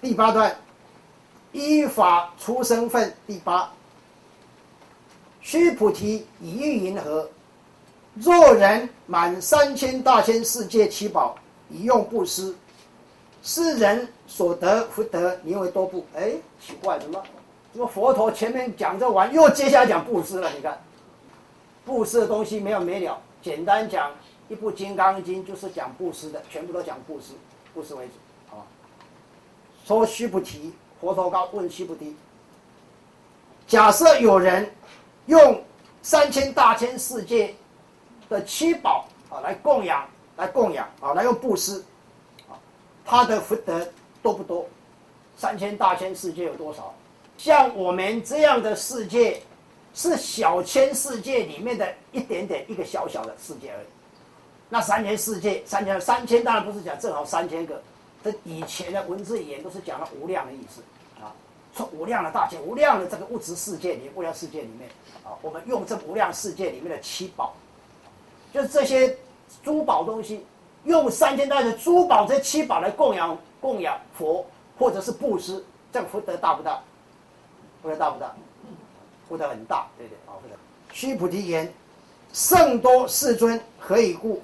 第八段，依法出身份。第八，须菩提，以欲云何？若人满三千大千世界七宝，以用布施，是人所得福德，名为多不？哎，奇怪，怎么？怎么佛陀前面讲这完，又接下来讲布施了？你看，布施的东西没有没了。简单讲，一部《金刚经》就是讲布施的，全部都讲布施，布施为主。说须菩提，佛陀告问须菩提：假设有人用三千大千世界的七宝啊来供养，来供养啊，来用布施，啊，他的福德多不多？三千大千世界有多少？像我们这样的世界，是小千世界里面的一点点一个小小的世界而已。那三千世界，三千三千当然不是讲正好三千个，这以前的文字语言都是讲了无量的意思啊，说无量的大千、无量的这个物质世界里、无量世界里面啊，我们用这无量世界里面的七宝，就是这些珠宝东西，用三千代的珠宝这七宝来供养供养佛，或者是布施，这个福德大不大？福德大不大？福德很大，对对？啊，福德。须菩提言：圣多世尊，何以故？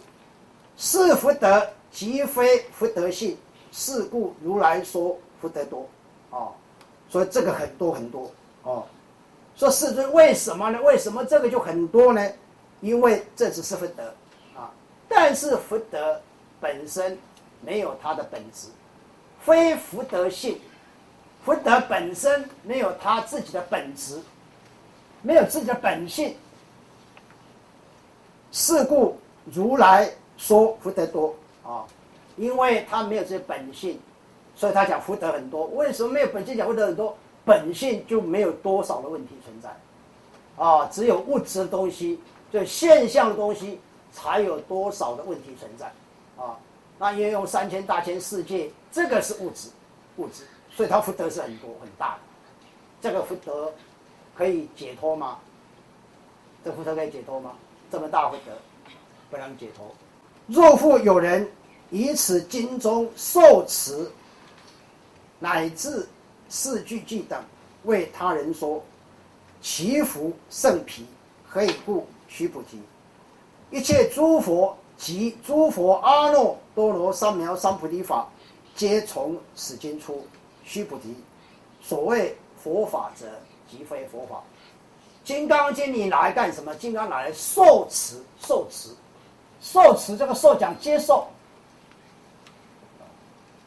是福德，即非福德性。是故如来说福德多。啊，所以这个很多很多。哦，说世尊为什么呢？为什么这个就很多呢？因为这只是福德啊，但是福德本身没有它的本质，非福德性。福德本身没有他自己的本质，没有自己的本性。是故如来说福德多啊，因为他没有这些本性，所以他讲福德很多。为什么没有本性讲福德很多？本性就没有多少的问题存在，啊，只有物质的东西，就现象的东西才有多少的问题存在，啊，那因为用三千大千世界，这个是物质，物质。所以他福德是很多很大的，这个福德可以解脱吗？这福德可以解脱吗？这么大福德不能解脱。若复有人以此经中受持，乃至四句句等，为他人说，其福甚皮。何以故？须菩提，一切诸佛及诸佛阿耨多罗三藐三菩提法，皆从此经出。须菩提，所谓佛法者，即非佛法。金刚经你拿来干什么？金刚拿来受持，受持，受持。这个受讲接受，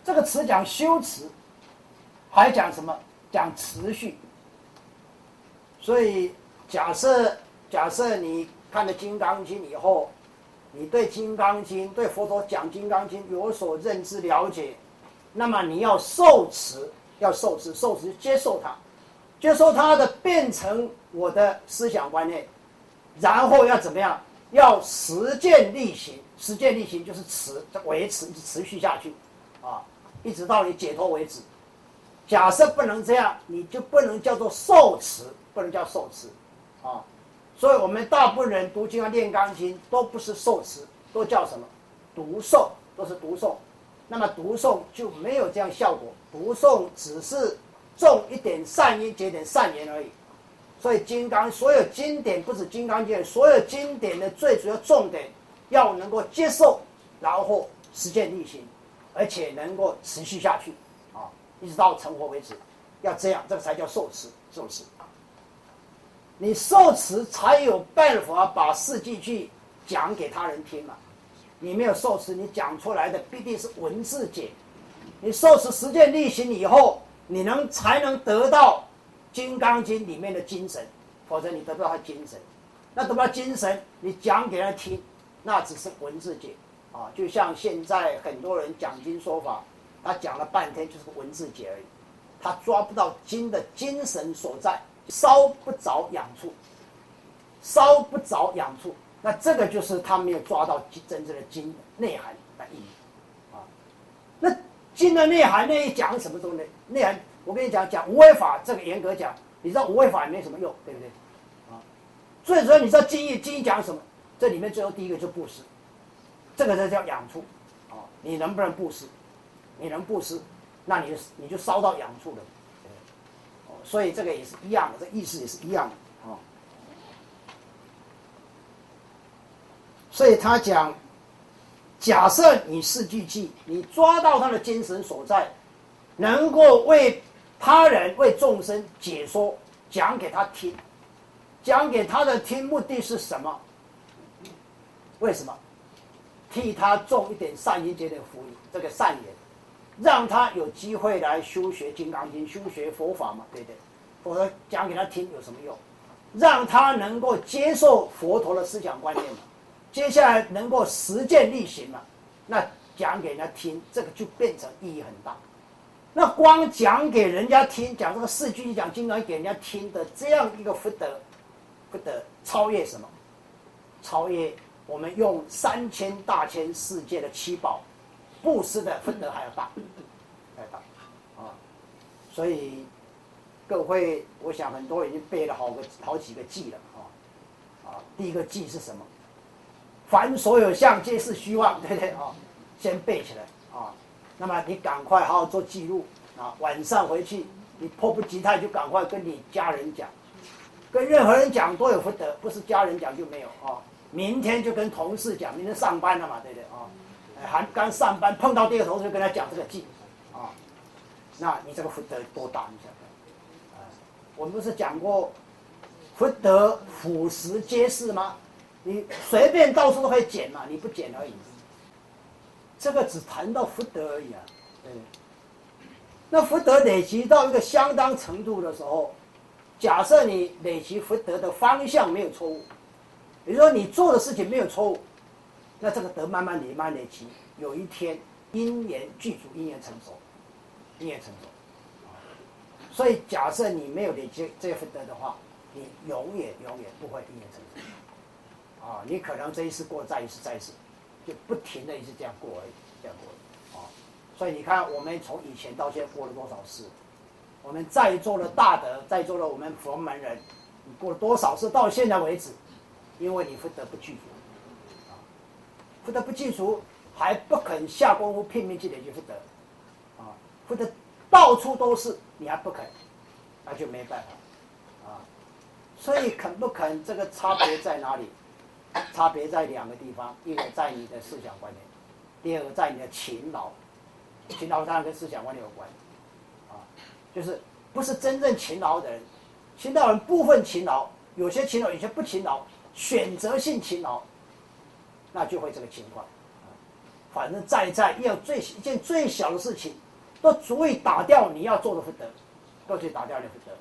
这个词讲修持，还讲什么？讲持续。所以，假设假设你看了金刚经以后，你对金刚经、对佛陀讲金刚经有所认知了解。那么你要受持，要受持，受持接受它，接受它的变成我的思想观念，然后要怎么样？要实践力行，实践力行就是持，维持持续下去，啊，一直到你解脱为止。假设不能这样，你就不能叫做受持，不能叫受持，啊，所以我们大部分人读经啊、练钢琴都不是受持，都叫什么？读诵，都是读诵。那么读诵就没有这样效果，读诵只是种一点善因，结点善言而已。所以金刚所有经典不止金刚经，所有经典的最主要重点要能够接受，然后实践力行，而且能够持续下去，啊，一直到成佛为止，要这样，这个才叫受持，受持。你受持才有办法把事迹去讲给他人听嘛。你没有受持，你讲出来的必定是文字解。你受持实践力行以后，你能才能得到《金刚经》里面的精神，否则你得不到它精神。那得不到精神，你讲给人听，那只是文字解啊。就像现在很多人讲经说法，他讲了半天就是个文字解而已，他抓不到经的精神所在，烧不着痒处，烧不着痒处。那这个就是他没有抓到真正的经内涵的意义，啊，那经的内涵那一讲什么东西？内涵我跟你讲讲无为法，这个严格讲，你知道无为法也没什么用，对不对？啊，所以说你知道经义经义讲什么？这里面最后第一个就布施，这个才叫养处，啊，你能不能布施？你能布施，那你就你就烧到养处了。哦，所以这个也是一样的，这意思也是一样的啊。所以他讲，假设你四句记，你抓到他的精神所在，能够为他人、为众生解说，讲给他听，讲给他的听，目的是什么？为什么？替他种一点善因，结点福因，这个善言，让他有机会来修学《金刚经》，修学佛法嘛，对不对？否则讲给他听有什么用？让他能够接受佛陀的思想观念嘛，接下来能够实践力行嘛，那讲给人家听，这个就变成意义很大。那光讲给人家听，讲这个四句讲经常给人家听的这样一个福德，福德超越什么？超越。我们用三千大千世界的七宝布施的分德还要大，还要大啊！所以各位，我想很多已经背了好个好几个记了啊啊！第一个记是什么？凡所有相，皆是虚妄，对不对啊？先背起来啊！那么你赶快好好做记录啊！晚上回去，你迫不及待就赶快跟你家人讲，跟任何人讲都有福德，不是家人讲就没有啊！明天就跟同事讲，明天上班了嘛，对不对啊？还刚上班碰到第二个同事，就跟他讲这个记，啊，那你这个福德多大？你想想，啊，我们不是讲过福德腐蚀皆是吗？你随便到处都可以捡嘛，你不捡而已。这个只谈到福德而已啊，对。那福德累积到一个相当程度的时候，假设你累积福德的方向没有错误。比如说你做的事情没有错误，那这个德慢慢累、慢慢累积，有一天因缘具足、因缘成熟，因缘成熟。所以假设你没有累积这份德的话，你永远永远不会因缘成熟。啊，你可能这一次过，再一次，再一次，就不停的一直这样过而已，这样过。啊，所以你看，我们从以前到现在过了多少事？我们在座的大德，在座的我们佛门人，你过了多少事？到现在为止。因为你福德不具足，啊，福德不具足，还不肯下功夫拼命去累积福德，啊，福德到处都是，你还不肯，那就没办法，啊，所以肯不肯这个差别在哪里？差别在两个地方，一个在你的思想观念，第二个在你的勤劳，勤劳当然跟思想观念有关，啊，就是不是真正勤劳的人，勤劳人部分勤劳，有些勤劳，有些不勤劳。选择性勤劳，那就会这个情况。反正在在要最一件最小的事情，都足以打掉你要做的福德，都足以打掉你的福德。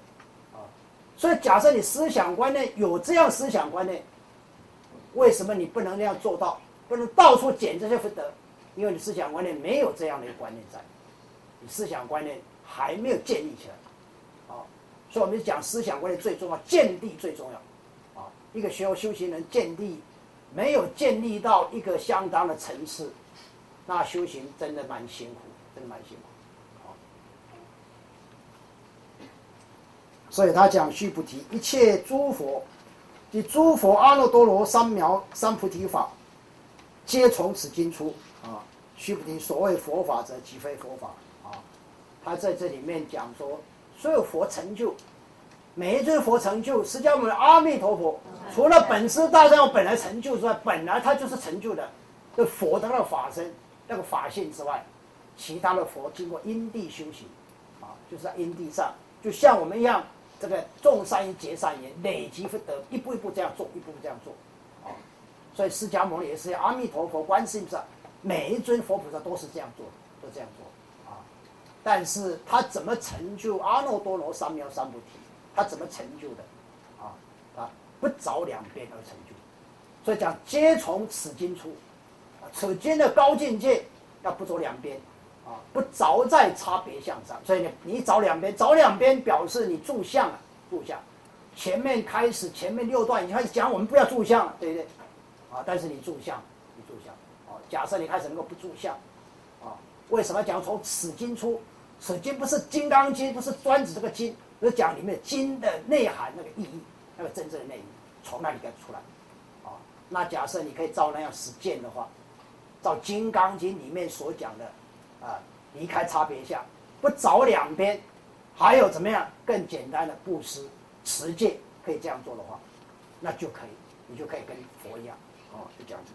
所以假设你思想观念有这样思想观念，为什么你不能那样做到？不能到处捡这些福德？因为你思想观念没有这样的一个观念在，你思想观念还没有建立起来。啊，所以我们讲思想观念最重要，建立最重要。一个学修修行人建立没有建立到一个相当的层次，那修行真的蛮辛苦，真的蛮辛苦。所以他讲须菩提，一切诸佛，即诸佛阿耨多罗三藐三菩提法，皆从此经出。啊，须菩提，所谓佛法者，即非佛法。啊，他在这里面讲说，所有佛成就。每一尊佛成就，释迦牟尼阿弥陀佛，除了本师大圣本来成就之外，本来他就是成就的，这佛的那个法身、那个法性之外，其他的佛经过因地修行，啊，就是在因地上，就像我们一样，这个种善因结善因，累积福德，一步一步这样做，一步步这样做，啊，所以释迦牟尼也是阿弥陀佛、观世音菩萨，每一尊佛菩萨都是这样做，都这样做，啊，但是他怎么成就阿耨多罗三藐三菩提？他怎么成就的？啊啊，不着两边而成就，所以讲皆从此经出，啊，此经的高境界要不着两边，啊，不着在差别相上。所以你你找两边，找两边表示你住相啊，住相。前面开始前面六段已经开始讲我们不要住相了，对不对？啊，但是你住相，你住相，啊，假设你开始能够不住相，啊，为什么讲从此经出？此经不是金刚经，不是专指这个经。是讲里面经的内涵那个意义，那个真正的内容从那里边出来，啊，那假设你可以照那样实践的话，照《金刚经》里面所讲的，啊，离开差别相，不找两边，还有怎么样更简单的布施、持戒，可以这样做的话，那就可以，你就可以跟佛一样，哦，就这样子。